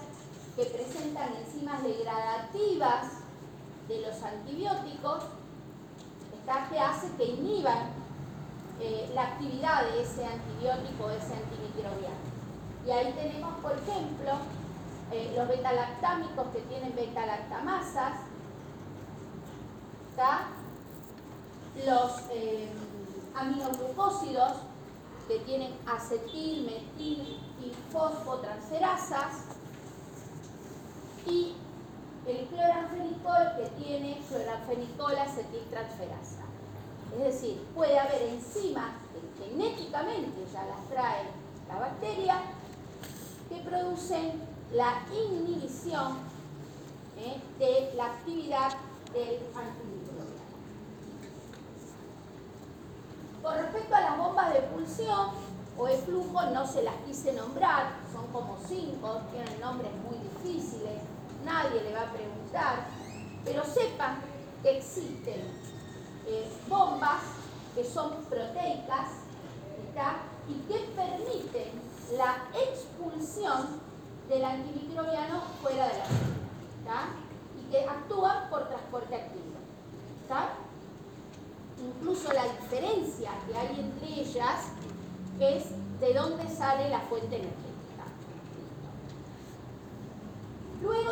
que presentan enzimas degradativas de los antibióticos, que hace que inhiban eh, la actividad de ese antibiótico, de ese antimicrobiano. Y ahí tenemos, por ejemplo, eh, los betalactámicos que tienen betalactamasas, los eh, aminoglucósidos que tienen acetil, metil y y el cloranfenicol que tiene cloranfenicol acetiltransferasa. Es decir, puede haber enzimas que genéticamente ya las trae la bacteria que producen la inhibición ¿eh? de la actividad del antimicrobiano. Con respecto a las bombas de pulsión o flujo, no se las quise nombrar, son como cinco, tienen nombres muy difíciles, nadie le va a preguntar, pero sepan que existen eh, bombas que son proteicas y que permiten la expulsión del antimicrobiano fuera de la célula y que actúan por transporte activo. Incluso la diferencia que hay entre ellas es de dónde sale la fuente energética.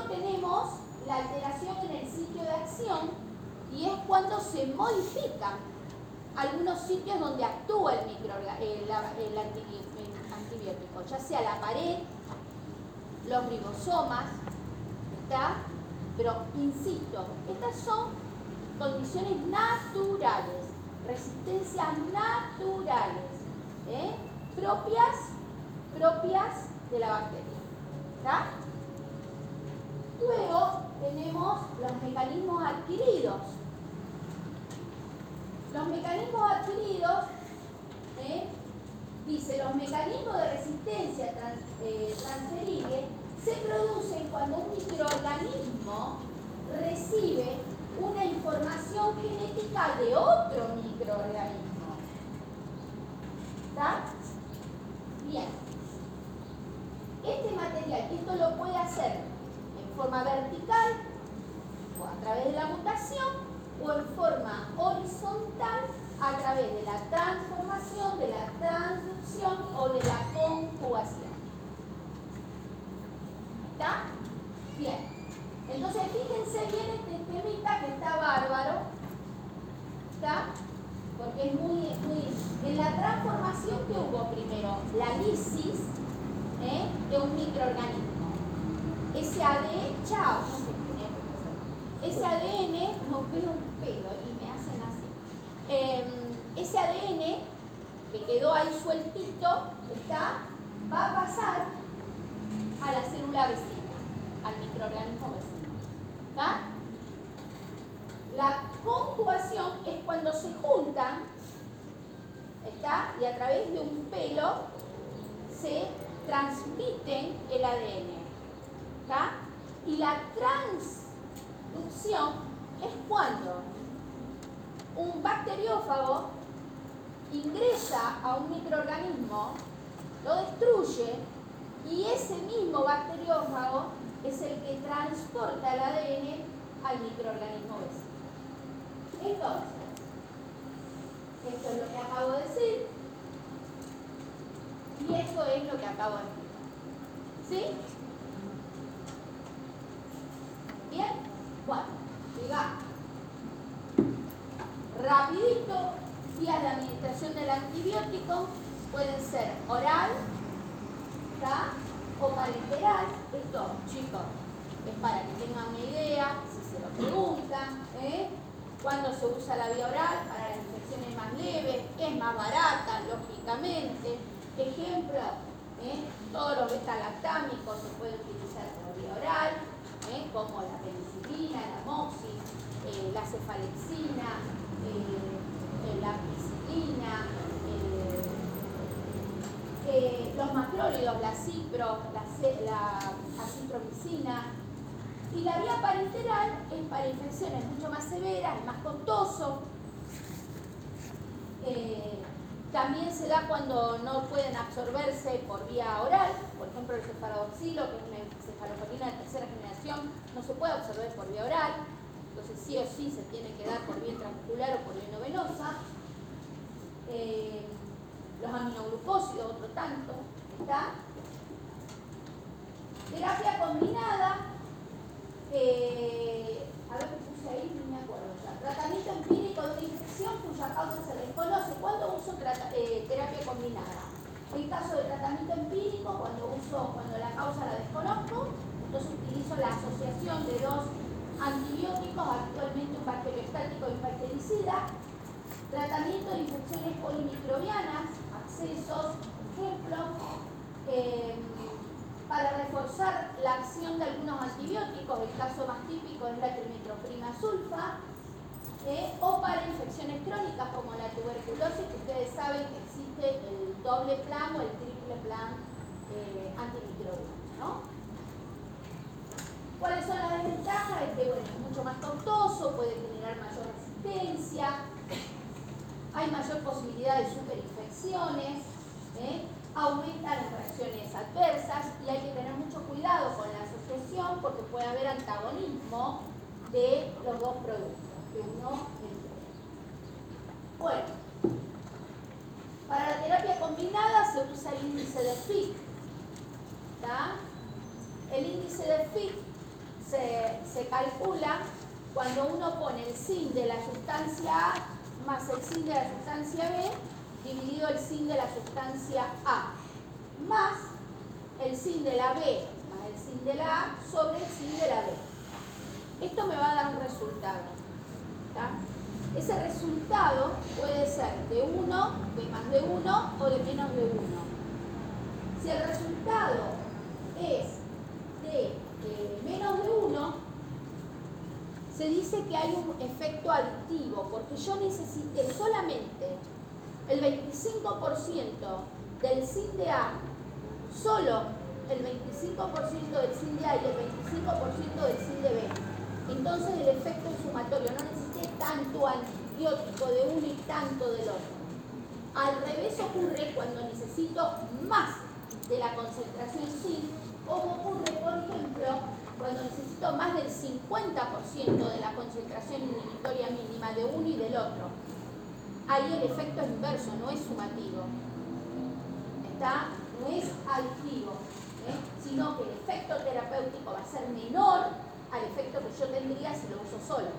tenemos la alteración en el sitio de acción y es cuando se modifican algunos sitios donde actúa el, el, antibi- ya sea la pared, los ribosomas, ¿está? Pero insisto, estas son condiciones naturales, resistencias naturales, ¿eh? propias, propias de la bacteria. ¿está? Luego tenemos los mecanismos adquiridos. Los mecanismos adquiridos, ¿eh? Dice, los mecanismos de resistencia trans- eh, transferible se producen cuando un microorganismo recibe una información genética de otro microorganismo. ¿Está? Bien. Este material, esto lo puede hacer en forma vertical o a través de la mutación o en forma horizontal a través de la transformación, de la transducción o de la conjugación. ¿Está? Bien. Entonces fíjense bien este temita que está bárbaro. ¿Está? Porque es muy, muy... En la transformación que hubo primero, la lisis ¿eh? de un microorganismo. Ese ADN, chao, hacer. Ese ADN, no veo un pelo y me hacen así. Em, ese ADN que quedó ahí sueltito, ¿está? va a pasar a la célula vecina, al microorganismo vecino. ¿está? La conjugación es cuando se juntan, ¿está? y a través de un pelo se transmiten el ADN. ¿está? Y la transducción es cuando un bacteriófago ingresa a un microorganismo, lo destruye y ese mismo bacteriófago es el que transporta el ADN al microorganismo vecino. Entonces, esto es lo que acabo de decir y esto es lo que acabo de decir. ¿Sí? Bien, bueno, sigamos. Rapidito, vías de administración del antibiótico pueden ser oral, ¿está? o parenteral. Esto, chicos, es para que tengan una idea, si se lo preguntan, ¿eh? Cuando se usa la vía oral para las infecciones más leves, es más barata, lógicamente. Ejemplo, ¿eh? todos los betalactámicos se pueden utilizar por vía oral, ¿eh? como la penicilina, la moxis, eh, la cefalexina, eh, la ampicilina, eh, eh, los macrólidos, la cipro, la, la acitromicina. Y la vía parenteral es para infecciones mucho más severas, es más costoso. También se da cuando no pueden absorberse por vía oral, por ejemplo el cefaloxilo, que es una cefalosporina de tercera generación, no se puede absorber por vía oral, entonces sí o sí se tiene que dar por vía intramuscular o por vía no venosa. Eh, los aminoglucósidos, otro tanto, ¿está? Terapia combinada, eh, a ver qué puse ahí, no me acuerdo. Tratamiento empírico de una infección cuya causa se desconoce. ¿Cuándo uso eh, terapia combinada? En caso de tratamiento empírico, cuando uso, cuando la causa la desconozco, entonces utilizo la asociación de dos antibióticos, actualmente un bacteriostático y un bactericida, tratamiento de infecciones polimicrobianas, accesos, ejemplo, eh, para reforzar la acción de algunos antibióticos, el caso más típico es la trimetroprima sulfa, eh, o para infecciones crónicas como la tuberculosis, que ustedes saben que existe el doble plan o el triple plan eh, antimicrobiano, ¿no? ¿Cuáles son las desventajas? Es que bueno, es mucho más costoso, puede generar mayor resistencia, hay mayor posibilidad de superinfecciones, ¿eh? aumenta las reacciones adversas y hay que tener mucho cuidado con la asociación porque puede haber antagonismo de los dos productos, de uno y. Bueno, para la terapia combinada se usa el índice de Fick. ¿tá? El índice de Fick se, se calcula cuando uno pone el sin de la sustancia A más el sin de la sustancia B dividido el sin de la sustancia A más el sin de la B más el sin de la A sobre el sin de la B. Esto me va a dar un resultado. Ese resultado puede ser de 1, de más de 1 o de menos de 1. Si el resultado es de eh, menos de 1, se dice que hay un efecto aditivo, porque yo necesité solamente el 25% del sin de A, solo el 25% del sin de A y el 25% del sin de B. Entonces el efecto es sumatorio, no necesité tanto antibiótico de uno y tanto del otro. Al revés ocurre cuando necesito más de la concentración sin, como ocurre, por ejemplo, cuando necesito más del 50% de la concentración inhibitoria mínima de uno y del otro. Ahí el efecto es inverso, no es sumativo. ¿Está? No es aditivo, ¿eh? sino que el efecto terapéutico va a ser menor al efecto que yo tendría si lo uso solo.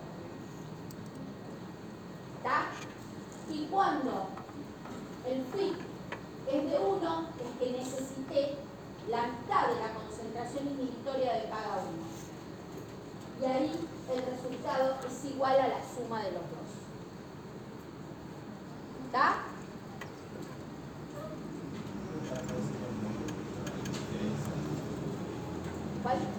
¿Está? Y cuando el fit es de 1, es que necesité la mitad de la concentración inhibitoria de cada uno. Y ahí el resultado es igual a la suma de los dos. ¿Está? ¿Cuál?